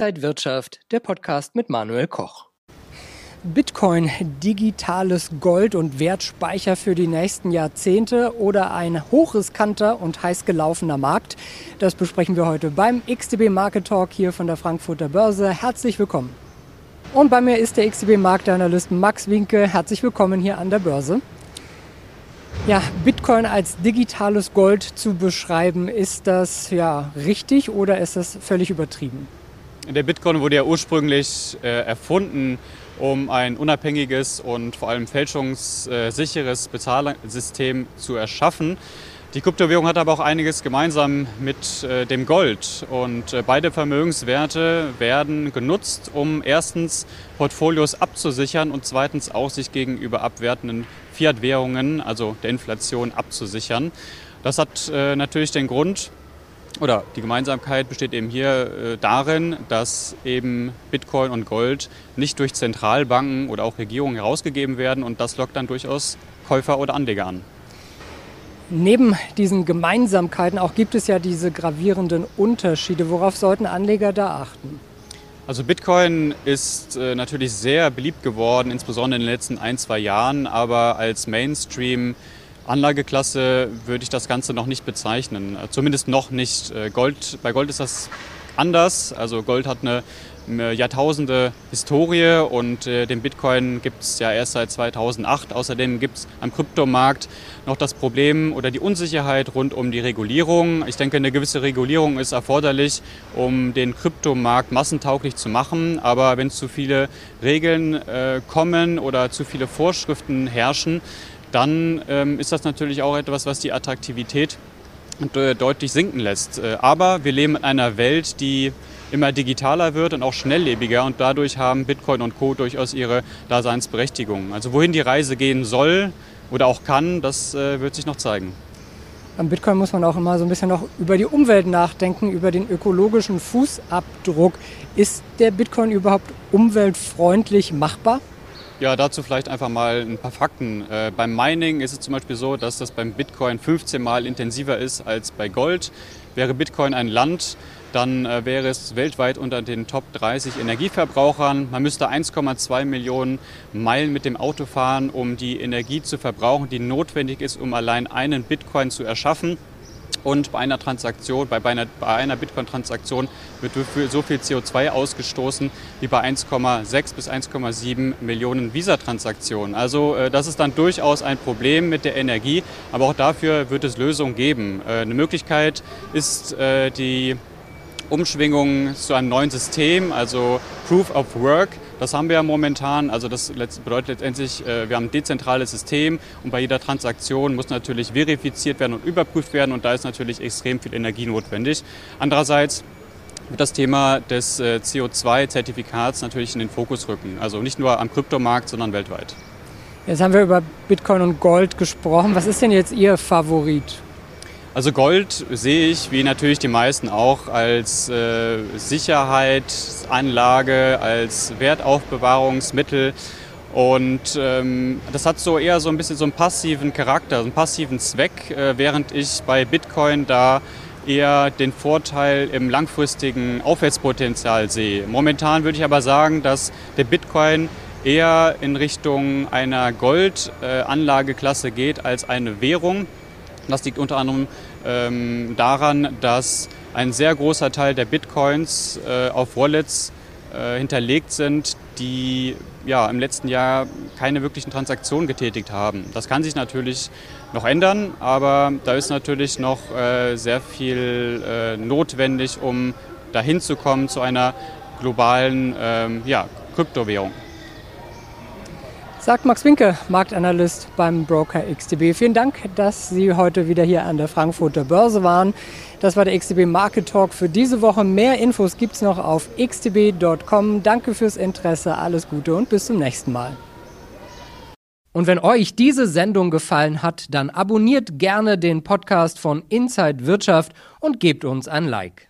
Inside Wirtschaft, der Podcast mit Manuel Koch. Bitcoin, digitales Gold und Wertspeicher für die nächsten Jahrzehnte oder ein hochriskanter und heiß gelaufener Markt? Das besprechen wir heute beim XTB Market Talk hier von der Frankfurter Börse. Herzlich willkommen. Und bei mir ist der XTB Marktanalyst Max Winke. Herzlich willkommen hier an der Börse. Ja, Bitcoin als digitales Gold zu beschreiben, ist das ja richtig oder ist das völlig übertrieben? Der Bitcoin wurde ja ursprünglich äh, erfunden, um ein unabhängiges und vor allem fälschungssicheres Bezahlsystem zu erschaffen. Die Kryptowährung hat aber auch einiges gemeinsam mit äh, dem Gold. Und äh, beide Vermögenswerte werden genutzt, um erstens Portfolios abzusichern und zweitens auch sich gegenüber abwertenden Fiat-Währungen, also der Inflation, abzusichern. Das hat äh, natürlich den Grund, oder die Gemeinsamkeit besteht eben hier äh, darin, dass eben Bitcoin und Gold nicht durch Zentralbanken oder auch Regierungen herausgegeben werden und das lockt dann durchaus Käufer oder Anleger an. Neben diesen Gemeinsamkeiten auch gibt es ja diese gravierenden Unterschiede. Worauf sollten Anleger da achten? Also Bitcoin ist äh, natürlich sehr beliebt geworden, insbesondere in den letzten ein, zwei Jahren, aber als Mainstream Anlageklasse würde ich das Ganze noch nicht bezeichnen. Zumindest noch nicht. Äh, Gold, bei Gold ist das anders. Also Gold hat eine Jahrtausende Historie und äh, den Bitcoin gibt es ja erst seit 2008. Außerdem gibt es am Kryptomarkt noch das Problem oder die Unsicherheit rund um die Regulierung. Ich denke, eine gewisse Regulierung ist erforderlich, um den Kryptomarkt massentauglich zu machen. Aber wenn zu viele Regeln äh, kommen oder zu viele Vorschriften herrschen, dann ähm, ist das natürlich auch etwas, was die Attraktivität äh, deutlich sinken lässt. Äh, aber wir leben in einer Welt, die immer digitaler wird und auch schnelllebiger und dadurch haben Bitcoin und Co. durchaus ihre Daseinsberechtigung. Also wohin die Reise gehen soll oder auch kann, das äh, wird sich noch zeigen. Beim Bitcoin muss man auch immer so ein bisschen noch über die Umwelt nachdenken, über den ökologischen Fußabdruck. Ist der Bitcoin überhaupt umweltfreundlich machbar? Ja, dazu vielleicht einfach mal ein paar Fakten. Äh, beim Mining ist es zum Beispiel so, dass das beim Bitcoin 15 Mal intensiver ist als bei Gold. Wäre Bitcoin ein Land, dann äh, wäre es weltweit unter den Top 30 Energieverbrauchern. Man müsste 1,2 Millionen Meilen mit dem Auto fahren, um die Energie zu verbrauchen, die notwendig ist, um allein einen Bitcoin zu erschaffen. Und bei einer Transaktion, bei einer, bei einer Bitcoin-Transaktion wird so viel CO2 ausgestoßen wie bei 1,6 bis 1,7 Millionen Visa-Transaktionen. Also äh, das ist dann durchaus ein Problem mit der Energie, aber auch dafür wird es Lösungen geben. Äh, eine Möglichkeit ist äh, die Umschwingung zu einem neuen System, also Proof of Work. Das haben wir ja momentan. Also das bedeutet letztendlich, äh, wir haben ein dezentrales System und bei jeder Transaktion muss natürlich verifiziert werden und überprüft werden und da ist natürlich extrem viel Energie notwendig. Andererseits wird das Thema des äh, CO2-Zertifikats natürlich in den Fokus rücken. Also nicht nur am Kryptomarkt, sondern weltweit. Jetzt haben wir über Bitcoin und Gold gesprochen. Was ist denn jetzt Ihr Favorit? Also Gold sehe ich, wie natürlich die meisten auch, als äh, Sicherheitsanlage, als Wertaufbewahrungsmittel. Und ähm, das hat so eher so ein bisschen so einen passiven Charakter, so einen passiven Zweck, äh, während ich bei Bitcoin da eher den Vorteil im langfristigen Aufwärtspotenzial sehe. Momentan würde ich aber sagen, dass der Bitcoin eher in Richtung einer Goldanlageklasse äh, geht als eine Währung. Das liegt unter anderem ähm, daran, dass ein sehr großer Teil der Bitcoins äh, auf Wallets äh, hinterlegt sind, die ja, im letzten Jahr keine wirklichen Transaktionen getätigt haben. Das kann sich natürlich noch ändern, aber da ist natürlich noch äh, sehr viel äh, notwendig, um dahin zu kommen zu einer globalen ähm, ja, Kryptowährung. Sagt Max Winke, Marktanalyst beim Broker XTB. Vielen Dank, dass Sie heute wieder hier an der Frankfurter Börse waren. Das war der XTB Market Talk für diese Woche. Mehr Infos gibt es noch auf xtb.com. Danke fürs Interesse, alles Gute und bis zum nächsten Mal. Und wenn euch diese Sendung gefallen hat, dann abonniert gerne den Podcast von Inside Wirtschaft und gebt uns ein Like.